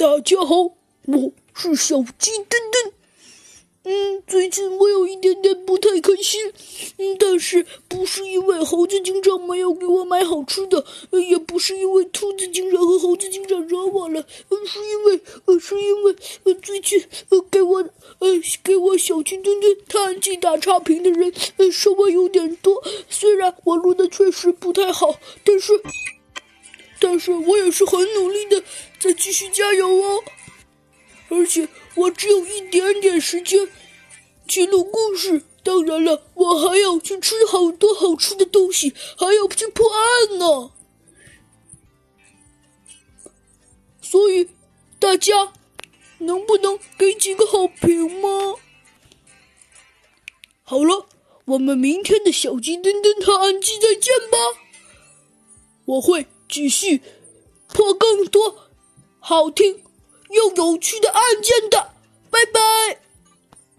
大家好，我是小鸡墩墩。嗯，最近我有一点点不太开心。嗯，但是不是因为猴子警长没有给我买好吃的，也不是因为兔子警长和猴子警长惹我了，而是因为，呃，是因为，呃，最近，呃，给我，呃，给我小鸡墩墩叹气打差评的人，呃，稍微有点多。虽然我录的确实不太好，但是。但是我也是很努力的，在继续加油哦。而且我只有一点点时间去录故事，当然了，我还要去吃好多好吃的东西，还要去破案呢。所以大家能不能给几个好评吗？好了，我们明天的小鸡墩墩探案记再见吧。我会。继续。破更多好听又有趣的案件的，